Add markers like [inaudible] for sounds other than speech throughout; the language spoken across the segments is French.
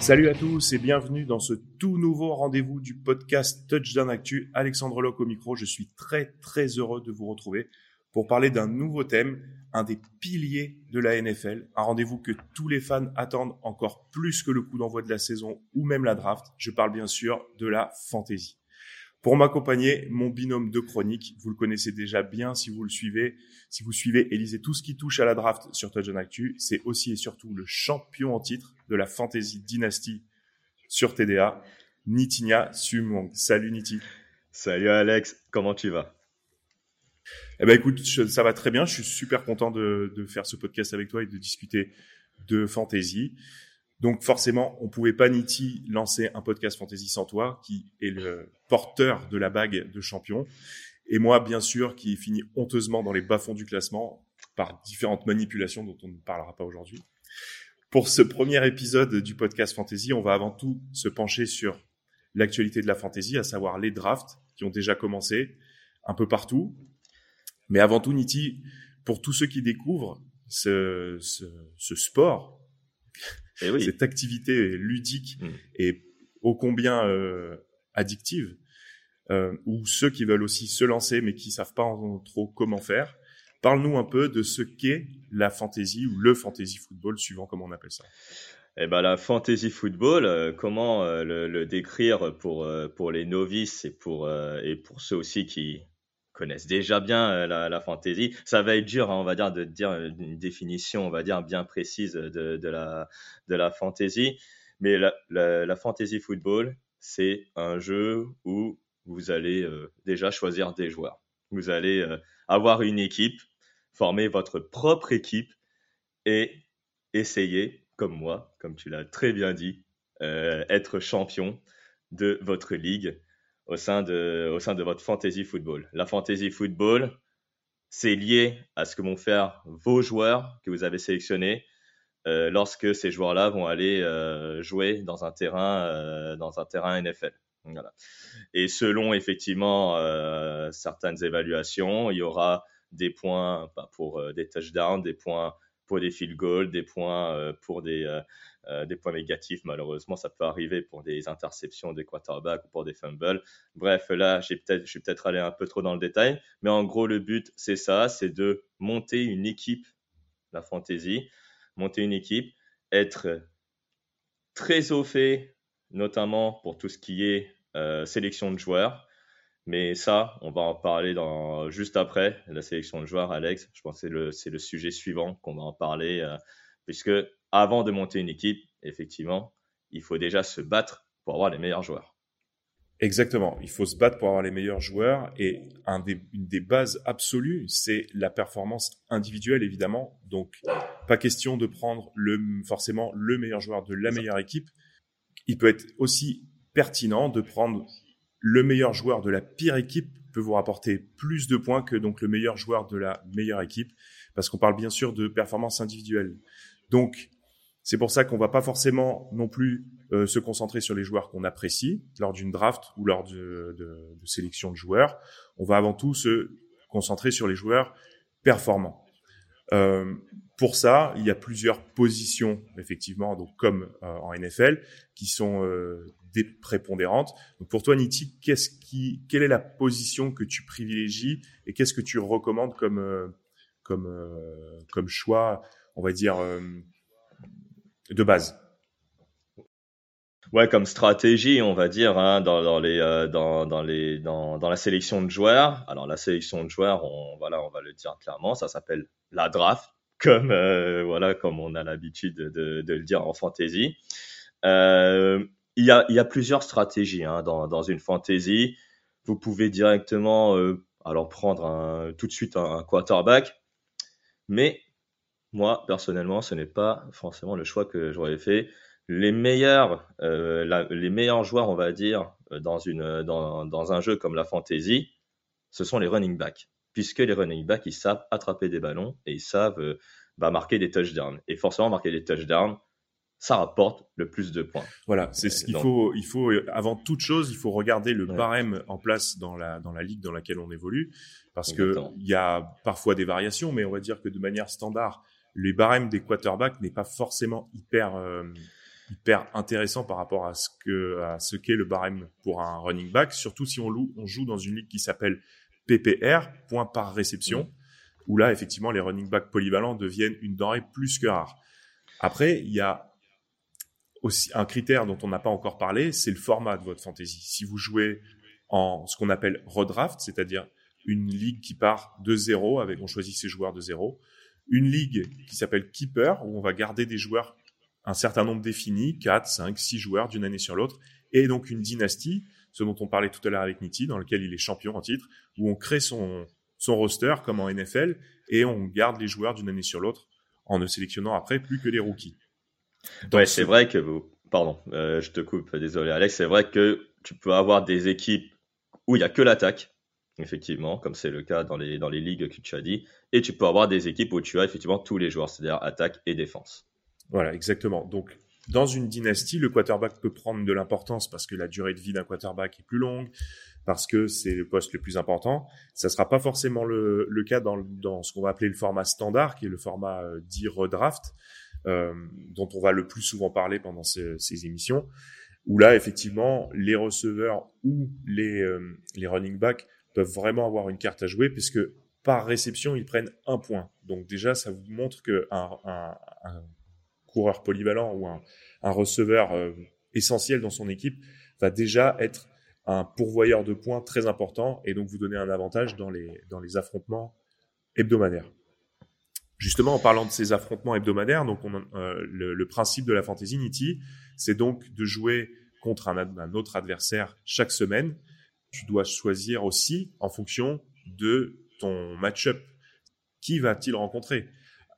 Salut à tous et bienvenue dans ce tout nouveau rendez-vous du podcast Touchdown Actu. Alexandre Locke au micro. Je suis très très heureux de vous retrouver pour parler d'un nouveau thème, un des piliers de la NFL, un rendez-vous que tous les fans attendent encore plus que le coup d'envoi de la saison ou même la draft. Je parle bien sûr de la fantasy. Pour m'accompagner, mon binôme de chronique, vous le connaissez déjà bien si vous le suivez, si vous suivez et lisez tout ce qui touche à la draft sur Touchdown Actu, c'est aussi et surtout le champion en titre de la Fantasy Dynasty sur TDA, Nitinia Sumong. Salut Niti. Salut Alex, comment tu vas? Eh ben écoute, je- ça va très bien, je suis super content de, de faire ce podcast avec toi et de discuter de fantasy. Donc forcément, on pouvait pas Niti lancer un podcast fantasy sans toi, qui est le porteur de la bague de champion, et moi bien sûr qui finit honteusement dans les bas-fonds du classement par différentes manipulations dont on ne parlera pas aujourd'hui. Pour ce premier épisode du podcast fantasy, on va avant tout se pencher sur l'actualité de la fantasy, à savoir les drafts qui ont déjà commencé un peu partout. Mais avant tout, Niti, pour tous ceux qui découvrent ce, ce, ce sport, Eh oui, cette activité ludique Mm. et ô combien euh, addictive, euh, ou ceux qui veulent aussi se lancer mais qui savent pas en- trop comment faire, parle-nous un peu de ce qu'est la fantasy ou le fantasy football, suivant comment on appelle ça. eh ben la fantasy football, euh, comment euh, le, le décrire pour euh, pour les novices et pour et pour ceux aussi qui connaissent déjà bien euh, la, la fantasy, ça va être dur, hein, on va dire, de dire une définition, on va dire bien précise de, la de la fantasy. Mais la, la, fantasy football, c'est un jeu où vous allez euh, déjà choisir des joueurs. Vous allez euh, avoir une équipe, former votre propre équipe et essayer, comme moi, comme tu l'as très bien dit, euh, être champion de votre ligue au sein de, au sein de votre fantasy football. La fantasy football, c'est lié à ce que vont faire vos joueurs que vous avez sélectionnés euh, lorsque ces joueurs-là vont aller euh, jouer dans un terrain, euh, dans un terrain NFL. Voilà. Et selon effectivement certaines évaluations, il y aura des points bah, pour des touchdowns, des points des field goals, des points euh, pour des, euh, euh, des points négatifs. Malheureusement, ça peut arriver pour des interceptions des quarterbacks ou pour des fumbles. Bref, là, j'ai peut-être, je suis peut-être allé un peu trop dans le détail, mais en gros, le but, c'est ça, c'est de monter une équipe, la fantasy, monter une équipe, être très au fait, notamment pour tout ce qui est sélection de joueurs. Mais ça, on va en parler dans, juste après la sélection de joueurs, Alex. Je pense que c'est le, c'est le sujet suivant qu'on va en parler, euh, puisque avant de monter une équipe, effectivement, il faut déjà se battre pour avoir les meilleurs joueurs. Exactement. Il faut se battre pour avoir les meilleurs joueurs et un des, une des bases absolues, c'est la performance individuelle, évidemment. Donc, pas question de prendre le, forcément le meilleur joueur de la meilleure équipe. Il peut être aussi pertinent de prendre le meilleur joueur de la pire équipe peut vous rapporter plus de points que donc le meilleur joueur de la meilleure équipe parce qu'on parle bien sûr de performance individuelle. Donc, c'est pour ça qu'on va pas forcément non plus euh, se concentrer sur les joueurs qu'on apprécie lors d'une draft ou lors de, de, de, sélection de joueurs. On va avant tout se concentrer sur les joueurs performants. Euh, pour ça, il y a plusieurs positions, effectivement, donc comme euh, en NFL, qui sont euh, des prépondérantes. Donc pour toi, Niti, qu'est-ce qui, quelle est la position que tu privilégies et qu'est-ce que tu recommandes comme euh, comme comme choix, on va dire de base? Ouais, comme stratégie, on va dire, hein, dans, dans, les, euh, dans, dans, les, dans, dans la sélection de joueurs. Alors la sélection de joueurs, on, voilà, on va le dire clairement, ça s'appelle la draft, comme euh, voilà, comme on a l'habitude de, le dire en fantasy. Euh, il y a, plusieurs stratégies hein, dans, une fantasy. Vous pouvez directement, euh, alors prendre tout de suite un, quarterback, mais moi personnellement, ce n'est pas forcément le choix que j'aurais fait les meilleurs, euh, les meilleurs joueurs, on va dire, dans un jeu comme la fantasy, ce sont les running backs. Puisque les running backs, ils savent attraper des ballons et ils savent euh, bah, marquer des touchdowns. Et forcément, marquer des touchdowns, ça rapporte le plus de points. Voilà, c'est ce qu'il faut. Il faut avant toute chose, il faut regarder le barème en place dans la dans la ligue dans laquelle on évolue, parce que il y a parfois des variations, mais on va dire que de manière standard, les barèmes des quarterbacks n'est pas forcément hyper hyper intéressant par rapport à ce que à ce qu'est le barème pour un running back, surtout si on, loue, on joue dans une ligue qui s'appelle PPR, point par réception, où là effectivement les running backs polyvalents deviennent une denrée plus que rare. Après, il y a aussi un critère dont on n'a pas encore parlé, c'est le format de votre fantasy. Si vous jouez en ce qu'on appelle redraft, c'est-à-dire une ligue qui part de zéro, avec on choisit ses joueurs de zéro, une ligue qui s'appelle keeper où on va garder des joueurs un certain nombre défini, 4, 5, 6 joueurs d'une année sur l'autre, et donc une dynastie, ce dont on parlait tout à l'heure avec Nitti, dans lequel il est champion en titre, où on crée son, son roster comme en NFL, et on garde les joueurs d'une année sur l'autre en ne sélectionnant après plus que les rookies. Ouais, c'est vrai que vous... Pardon, euh, je te coupe, désolé Alex, c'est vrai que tu peux avoir des équipes où il n'y a que l'attaque, effectivement, comme c'est le cas dans les, dans les ligues que tu as dit, et tu peux avoir des équipes où tu as effectivement tous les joueurs, c'est-à-dire attaque et défense. Voilà, exactement. Donc, dans une dynastie, le quarterback peut prendre de l'importance parce que la durée de vie d'un quarterback est plus longue, parce que c'est le poste le plus important. Ça sera pas forcément le, le cas dans, dans ce qu'on va appeler le format standard, qui est le format euh, dit redraft, dont on va le plus souvent parler pendant ces, ces, émissions, où là, effectivement, les receveurs ou les, euh, les running backs peuvent vraiment avoir une carte à jouer, puisque par réception, ils prennent un point. Donc déjà, ça vous montre que un, un, un coureur polyvalent ou un, un receveur euh, essentiel dans son équipe va déjà être un pourvoyeur de points très important et donc vous donner un avantage dans les, dans les affrontements hebdomadaires. Justement, en parlant de ces affrontements hebdomadaires, donc on, euh, le, principe de la Fantasy Niti, c'est donc de jouer contre un, un, autre adversaire chaque semaine. Tu dois choisir aussi en fonction de ton match-up. Qui va-t-il rencontrer?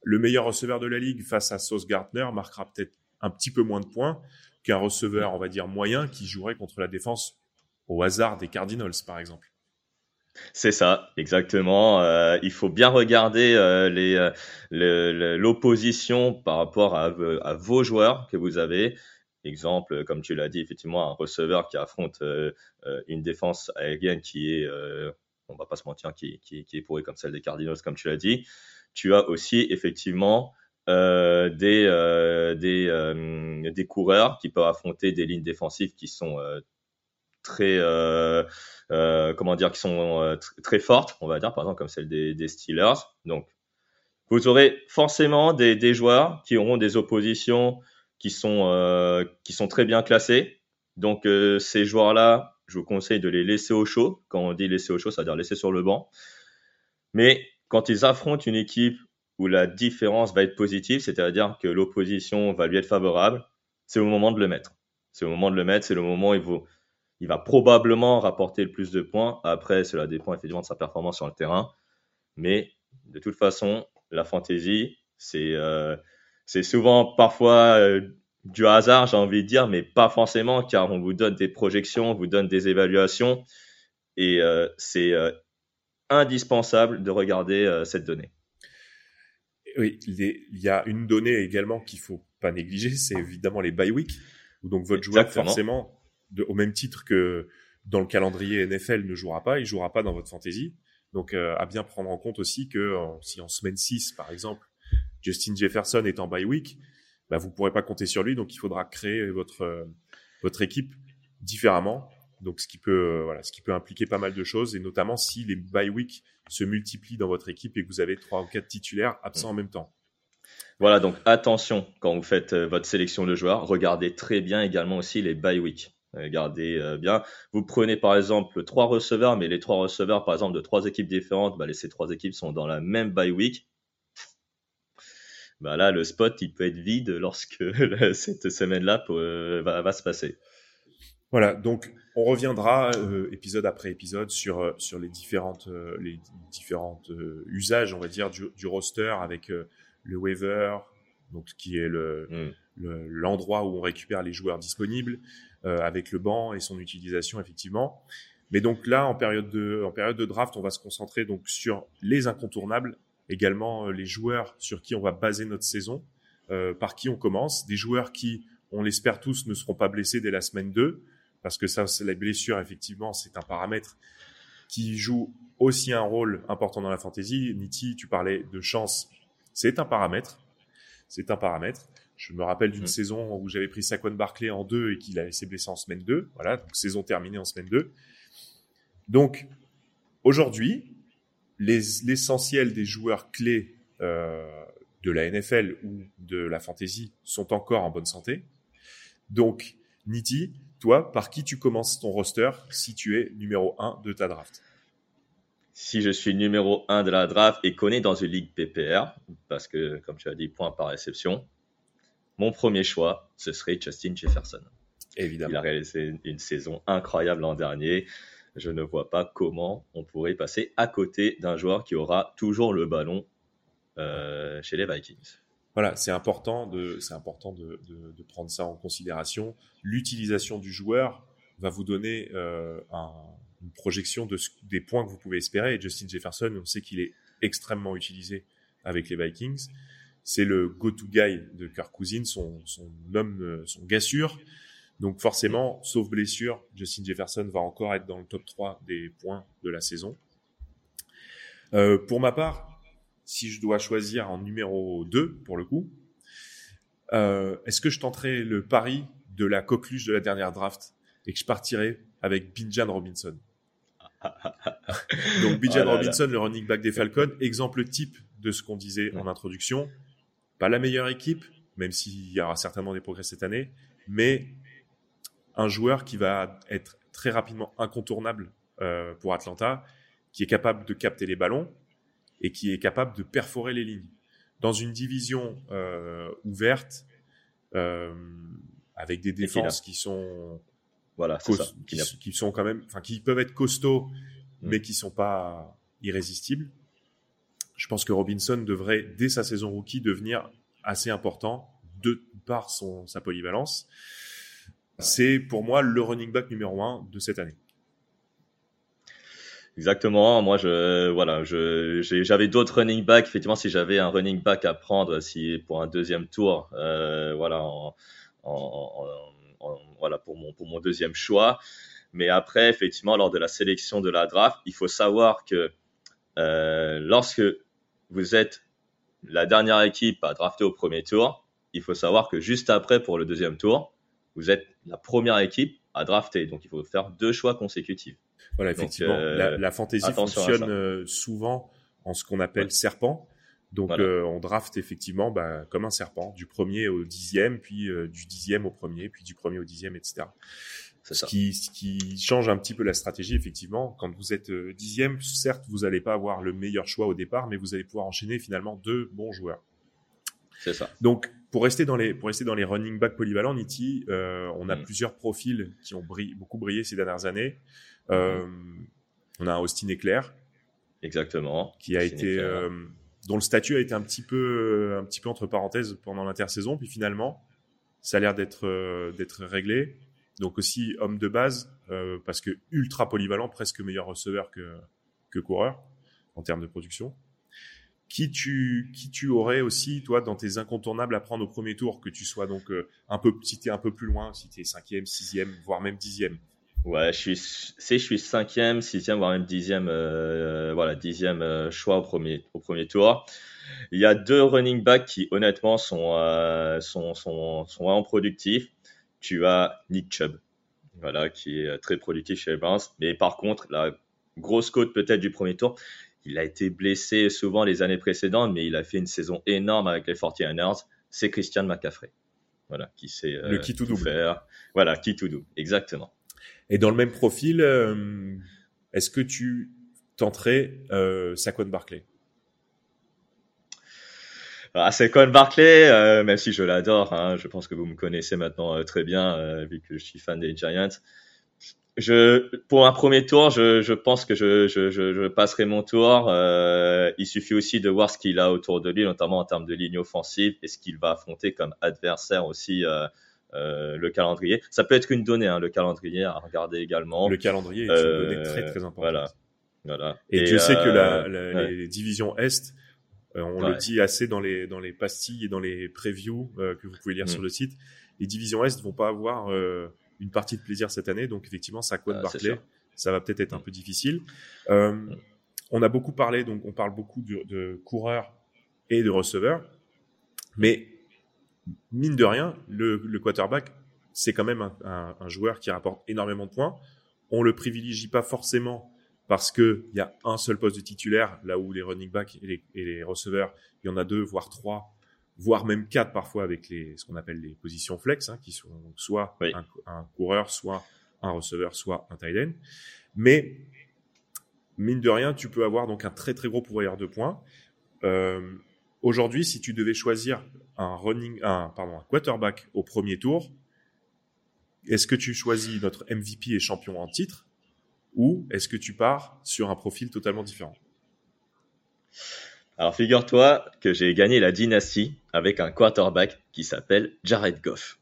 Le meilleur receveur de la ligue face à Sauce Gardner marquera peut-être un petit peu moins de points qu'un receveur, on va dire, moyen qui jouerait contre la défense au hasard des Cardinals, par exemple. C'est ça, exactement. Euh, il faut bien regarder euh, euh, l'opposition par rapport à, vos joueurs que vous avez. Exemple, comme tu l'as dit, effectivement, un receveur qui affronte une défense aérienne qui est, on va pas se mentir, qui, est pourrie comme celle des Cardinals, comme tu l'as dit tu as aussi effectivement des, des, coureurs qui peuvent affronter des lignes défensives qui sont très euh, euh, comment dire qui sont très fortes on va dire par exemple comme celle des, Steelers. Donc vous aurez forcément des, joueurs qui auront des oppositions qui sont qui sont très bien classés donc ces joueurs là je vous conseille de les laisser au chaud. Quand on dit laisser au chaud c'est à dire laisser sur le banc. Mais quand ils affrontent une équipe où la différence va être positive, c'est-à-dire que l'opposition va lui être favorable, c'est le moment de le mettre. C'est le moment de le mettre, c'est le moment où il, va, il va probablement rapporter le plus de points. Après, cela dépend effectivement de sa performance sur le terrain. Mais de toute façon, la fantaisie, c'est euh, souvent parfois euh, du hasard, j'ai envie de dire, mais pas forcément, car on vous donne des projections, on vous donne des évaluations. Et euh, c'est euh, indispensable de regarder euh, cette donnée. Oui, il y a une donnée également qu'il faut pas négliger, c'est évidemment les bye week, donc votre joueur forcément, au même titre que dans le calendrier NFL ne jouera pas, il jouera pas dans votre fantasy. Donc, à bien prendre en compte aussi que si en semaine 6, par exemple, Justin Jefferson est en bye week, bah, vous ne pourrez pas compter sur lui. Donc, il faudra créer votre, votre équipe différemment. Donc, ce qui peut, voilà, ce qui peut impliquer pas mal de choses, et notamment si les bye week se multiplient dans votre équipe et que vous avez trois ou quatre titulaires absents en même temps. Voilà, donc attention quand vous faites euh, votre sélection de joueurs, regardez très bien également aussi les bye week. Regardez euh, bien. Vous prenez par exemple trois receveurs, mais les trois receveurs, par exemple, de trois équipes différentes, bah, ces trois équipes sont dans la même bye week. Bah là, le spot, il peut être vide lorsque [laughs] cette semaine-là euh, va, se passer. Voilà, donc on reviendra épisode après épisode sur sur les différentes les différentes usages, on va dire, du, du roster avec le waiver, donc qui est mm. le, l'endroit où on récupère les joueurs disponibles, euh, avec le banc et son utilisation effectivement. Mais donc là, en période de, en période de draft, on va se concentrer donc sur les incontournables, également euh, les joueurs sur qui on va baser notre saison, euh, par qui on commence, des joueurs qui, on l'espère tous, ne seront pas blessés dès la semaine 2, parce que ça, c'est la blessure, effectivement, c'est un paramètre qui joue aussi un rôle important dans la fantasy. Niti, tu parlais de chance c'est un paramètre. C'est un paramètre. Je me rappelle d'une mm. saison où j'avais pris Saquon Barclay en deux et qu'il s'est blessé en semaine 2. Voilà, donc saison terminée en semaine 2. Donc, aujourd'hui, l'essentiel des joueurs clés euh, de la NFL ou de la fantasy sont encore en bonne santé. Donc, Niti, toi, par qui tu commences ton roster si tu es numéro 1 de ta draft? Si je suis numéro 1 de la draft et connais dans une ligue PPR, parce que, comme tu as dit, point par réception, mon premier choix, ce serait Justin Jefferson. Évidemment. Il a réalisé une saison incroyable l'an dernier. Je ne vois pas comment on pourrait passer à côté d'un joueur qui aura toujours le ballon euh, chez les Vikings. Voilà, c'est important de, c'est important de, de, prendre ça en considération. L'utilisation du joueur va vous donner euh, un, une projection de des points que vous pouvez espérer. Et Justin Jefferson, on sait qu'il est extrêmement utilisé avec les Vikings. C'est le go-to guy de Kirk Cousins, son, son homme, euh, son gars sûr. Donc forcément, sauf blessure, Justin Jefferson va encore être dans le top 3 des points de la saison. Euh, pour ma part, si je dois choisir en numéro 2, pour le coup, euh, est-ce que je tenterai le pari de la coqueluche de la dernière draft et que je partirai avec Binjan Robinson? [laughs] Donc Bijan oh Robinson, le running back des Falcons, exemple type de ce qu'on disait en introduction. Pas la meilleure équipe, même s'il y aura certainement des progrès cette année, mais un joueur qui va être très rapidement incontournable euh, pour Atlanta, qui est capable de capter les ballons et qui est capable de perforer les lignes. Dans une division euh, ouverte, euh, avec des défenses qui sont voilà, Qui, sont quand même, enfin, qui peuvent être costauds, mm. mais qui sont pas irrésistibles. Je pense que Robinson devrait, dès sa saison rookie, devenir assez important de par son sa polyvalence. C'est pour moi le running back numéro un de cette année. Exactement. Moi, voilà, j'avais d'autres running backs. Effectivement, si j'avais un running back à prendre, si pour un deuxième tour, euh, voilà, pour mon deuxième choix. Mais après, effectivement, lors de la sélection de la draft, il faut savoir que euh, lorsque vous êtes la dernière équipe à drafter au premier tour, il faut savoir que juste après, pour le deuxième tour, vous êtes la première équipe à drafter. Donc, il faut faire deux choix consécutifs. Voilà, effectivement. Euh, la, fantaisie fonctionne euh, souvent en ce qu'on appelle serpent. Donc euh, on draft effectivement bah, comme un serpent, du premier au dixième, puis euh, du dixième au premier, puis du premier au dixième, etc. Ce qui, ce qui change un petit peu la stratégie, effectivement. Quand vous êtes euh, dixième, certes, vous n'allez pas avoir le meilleur choix au départ, mais vous allez pouvoir enchaîner finalement deux bons joueurs. C'est ça. Donc, pour rester dans les, pour rester dans les running back polyvalents, Niti, on a mm. plusieurs profils qui ont brillé, beaucoup brillé ces dernières années. on a un Austin Eclair. Exactement. Qui a été, dont le statut a été un petit peu, euh, un petit peu entre parenthèses pendant l'intersaison, puis finalement, ça a l'air d'être euh, d'être réglé. Donc aussi homme de base, euh, parce que ultra polyvalent, presque meilleur receveur que, que coureur en termes de production. Qui tu, qui tu aurais aussi, toi, dans tes incontournables à prendre au premier tour, que tu sois donc un peu, si t'es un peu plus loin, si t'es cinquième, sixième, voire même dixième? Ouais, je suis, c'est, je suis cinquième, sixième, voire même dixième, euh, voilà, dixième euh, choix au premier, au premier tour. Il y a deux running backs qui, honnêtement, sont, euh, sont, sont, sont vraiment productifs. Tu as Nick Chubb, voilà, qui est très productif chez les Browns. Mais par contre, la grosse côte peut-être du premier tour, il a été blessé souvent les années précédentes, mais il a fait une saison énorme avec les 49ers. C'est Christian McCaffrey. Voilà, qui sait le qui tout, faire. Voilà, qui tout double, exactement. Et dans le même profil, euh, est-ce que tu tenterais euh, Saquon Barclay ah, Saquon Barclay, euh, même si je l'adore, hein, je pense que vous me connaissez maintenant euh, très bien, euh, vu que je suis fan des Giants. Je, pour un premier tour, je, je pense que je, je, je, passerai mon tour. Euh, il suffit aussi de voir ce qu'il a autour de lui, notamment en termes de ligne offensive, et ce qu'il va affronter comme adversaire aussi euh, euh, le calendrier. Ça peut être une donnée, hein, le calendrier à regarder également. Le calendrier est une donnée très très importante. Voilà. voilà. Et, je sais que la, la, les divisions Est, on le dit assez dans les, dans les pastilles et dans les previews que vous pouvez lire mm. sur le site, les divisions Est vont pas avoir une partie de plaisir cette année. Donc effectivement, ça ah, Barclay, ça va peut-être être un mm. peu difficile. Euh, mm. on a beaucoup parlé, donc on parle beaucoup de, de coureurs et de receveurs, mais mine de rien, le, le quarterback, c'est quand même un, un, un, joueur qui rapporte énormément de points. On le privilégie pas forcément parce que il y a un seul poste de titulaire, là où les running backs et les, et les receveurs, il y en a deux, voire trois voire même quatre parfois avec les, ce qu'on appelle les positions flex, hein, qui sont soit un, coureur, soit un receveur, soit un tight end. Mais mine de rien, tu peux avoir donc un très très gros pouvoir de points. Euh, Aujourd'hui, si tu devais choisir un running, un pardon, un quarterback au premier tour, est-ce que tu choisis notre MVP et champion en titre, ou est-ce que tu pars sur un profil totalement différent? Alors figure-toi que j'ai gagné la dynastie avec un quarterback qui s'appelle Jared Goff.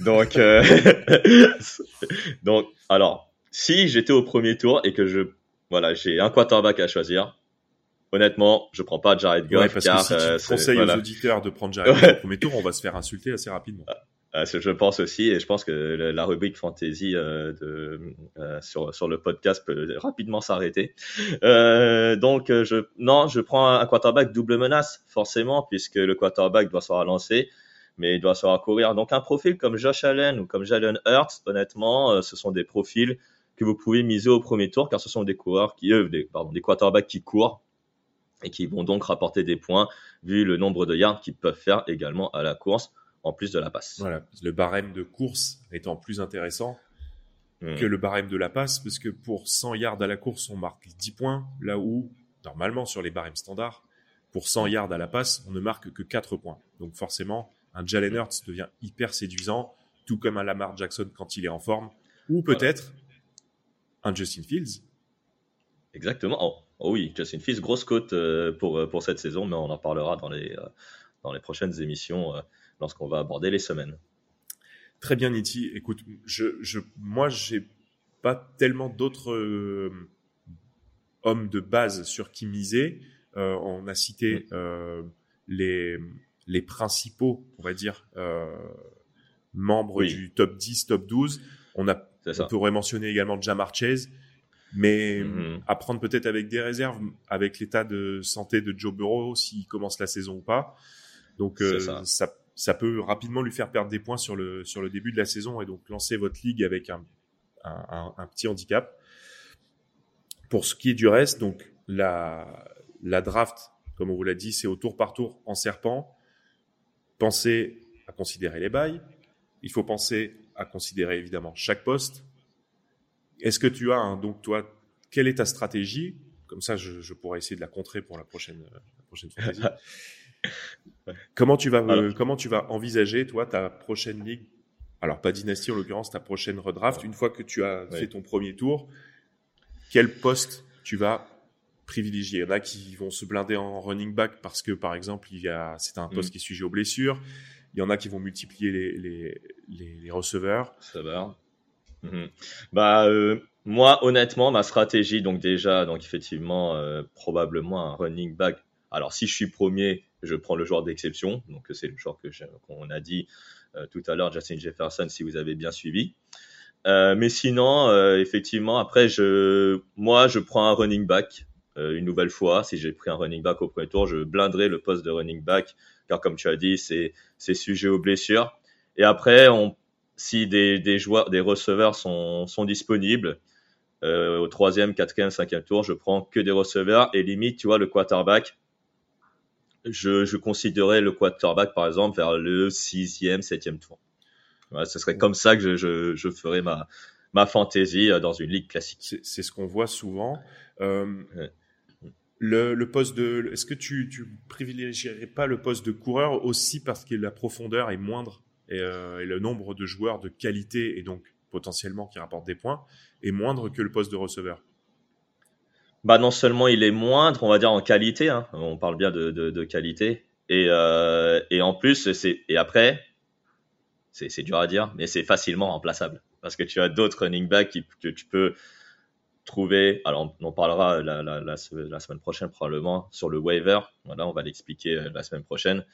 Donc, euh, [laughs] donc, alors, si j'étais au premier tour et que je, voilà, j'ai un quarterback à choisir, honnêtement, je prends pas Jared Goff. Ouais, parce que si tu euh, conseilles aux auditeurs de prendre Jared Goff au premier tour, on va se faire insulter assez rapidement. Euh, je pense aussi, et je pense que la rubrique fantasy euh, euh, sur, le podcast peut rapidement s'arrêter. donc, je, non, je prends un quarterback double menace, forcément, puisque le quarterback doit se relancer, mais il doit savoir courir. Donc, un profil comme Josh Allen ou comme Jalen Hurts, honnêtement, ce sont des profils que vous pouvez miser au premier tour, car ce sont des coureurs qui, pardon, des quarterbacks qui courent et qui vont donc rapporter des points vu le nombre de yards qu'ils peuvent faire également à la course en plus de la passe. Voilà, le barème de course étant plus intéressant hmm. que le barème de la passe, parce que pour 100 yards à la course, on marque 10 points, là où, normalement, sur les barèmes standards, pour 100 yards à la passe, on ne marque que 4 points. Donc forcément, un Jalen Hurts devient hyper séduisant, tout comme un Lamar Jackson quand il est en forme, ou peut-être un Justin Fields. Exactement. Oh, oh, oui, Justin Fields, grosse cote euh, pour, euh, pour cette saison, mais on en parlera dans les, euh, dans les prochaines émissions lorsqu'on va aborder les semaines. Très bien, Niti. Écoute, je, je, moi, j'ai pas tellement d'autres euh, hommes de base sur qui miser. Euh, on a cité euh, les, les principaux, on va dire, membres du top 10, top 12. On, a, on pourrait mentionner également Jamar Chase, mais mm-hmm. à prendre peut-être avec des réserves, avec l'état de santé de Joe Burrow, s'il commence la saison ou pas. Donc ça. ça ça peut rapidement lui faire perdre des points sur le, sur le début de la saison et donc lancer votre ligue avec un, un, un petit handicap. Pour ce qui est du reste, donc la, la draft, comme on vous l'a dit, c'est au tour par tour en serpent. Pensez à considérer les bails. Il faut penser à considérer évidemment chaque poste. Est-ce que tu as, un, donc toi, quelle est ta stratégie? Comme ça, je, je, pourrais essayer de la contrer pour la prochaine, la prochaine [laughs] fantasy. Comment tu vas euh, comment tu vas envisager toi ta prochaine ligue? Alors pas dynastie en l'occurrence, ta prochaine redraft. Une fois que tu as fait ton premier tour, quel poste tu vas privilégier? Il y en a qui vont se blinder en running back parce que par exemple il y a c'est un poste mm. qui est sujet aux blessures. Il y en a qui vont multiplier les les, les, receveurs. Ça va. Mhm. Bah euh, moi honnêtement ma stratégie donc déjà donc effectivement euh, probablement un running back. Alors si je suis premier je prends le joueur d'exception. Donc, c'est le joueur que qu'on a dit euh, tout à l'heure, Justin Jefferson, si vous avez bien suivi. Euh, mais sinon, euh, effectivement, après, moi, je prends un running back une nouvelle fois. Si j'ai pris un running back au premier tour, je blinderai le poste de running back, car comme tu as dit, c'est sujet aux blessures. Et après, si des, joueurs, des receveurs sont, disponibles, au troisième, quatrième, cinquième tour, je prends que des receveurs et limite, tu vois, le quarterback, je, je considérais le quarterback, par exemple, vers le sixième, septième tour. Voilà, ce serait comme ça que je, je, je ferais ma, ma fantaisie euh, dans une ligue classique. C'est ce qu'on voit souvent. Euh, ouais. le, le, poste de, est-ce que tu, tu privilégierais pas le poste de coureur aussi parce que la profondeur est moindre et, euh, et, le nombre de joueurs de qualité et donc potentiellement qui rapportent des points est moindre que le poste de receveur? Bah non seulement il est moindre, on va dire en qualité, hein, on parle bien de, qualité, et, euh, et en plus et après c'est dur à dire, mais c'est facilement remplaçable parce que tu as d'autres running backs que tu peux trouver. Alors on en parlera la, semaine prochaine probablement sur le waiver. Voilà, on va l'expliquer euh, la semaine prochaine.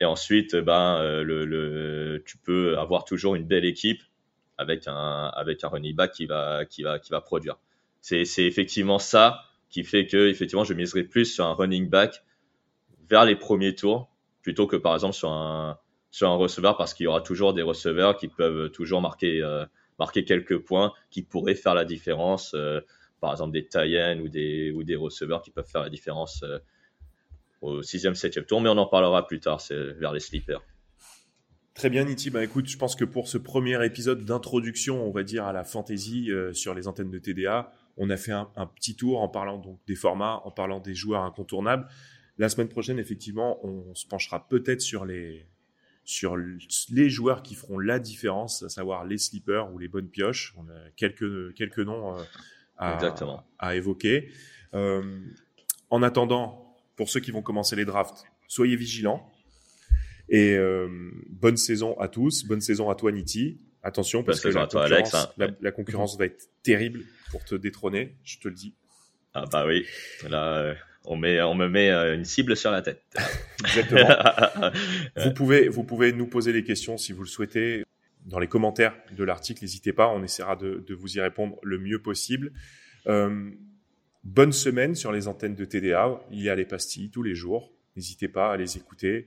Et ensuite, ben le, le, tu peux avoir toujours une belle équipe avec un avec un running back qui va qui va qui va produire. C'est effectivement ça qui fait que effectivement je miserai plus sur un running back vers les premiers tours plutôt que par exemple sur un sur un receveur parce qu'il y aura toujours des receveurs qui peuvent toujours marquer euh, marquer quelques points qui pourraient faire la différence euh, par exemple des tie ou des ou des receveurs qui peuvent faire la différence euh, au sixième septième tour mais on en parlera plus tard c'est vers les sleepers Très bien, Niti. Bah, écoute, je pense que pour ce premier épisode d'introduction, on va dire, à la fantasy sur les antennes de TDA, on a fait un, un, petit tour en parlant donc des formats, en parlant des joueurs incontournables. La semaine prochaine, effectivement, on se penchera peut-être sur les, sur les joueurs qui feront la différence, à savoir les sleepers ou les bonnes pioches. On a quelques, quelques noms euh, à, à, évoquer. Euh, en attendant, pour ceux qui vont commencer les drafts, soyez vigilants. Et euh, bonne saison à tous, bonne saison à toi Niti. Attention parce bonne que la concurrence, Alex, hein. la, la, concurrence va être terrible pour te détrôner, je te le dis. Ah bah oui, là euh, on met, on me met euh, une cible sur la tête. [laughs] Exactement. [laughs] vous pouvez, vous pouvez nous poser des questions si vous le souhaitez dans les commentaires de l'article. N'hésitez pas, on essaiera de, de, vous y répondre le mieux possible. Euh, bonne semaine sur les antennes de TDA. Il y a les pastilles tous les jours. N'hésitez pas à les écouter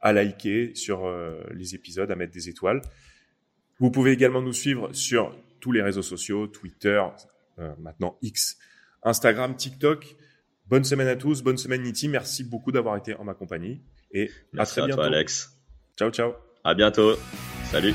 à liker sur euh, les épisodes, à mettre des étoiles. Vous pouvez également nous suivre sur tous les réseaux sociaux, Twitter, euh, maintenant X, Instagram, TikTok. Bonne semaine à tous, bonne semaine Niti. Merci beaucoup d'avoir été en ma compagnie et Merci à très à bientôt. Toi, Alex. Ciao, ciao. À bientôt. Salut.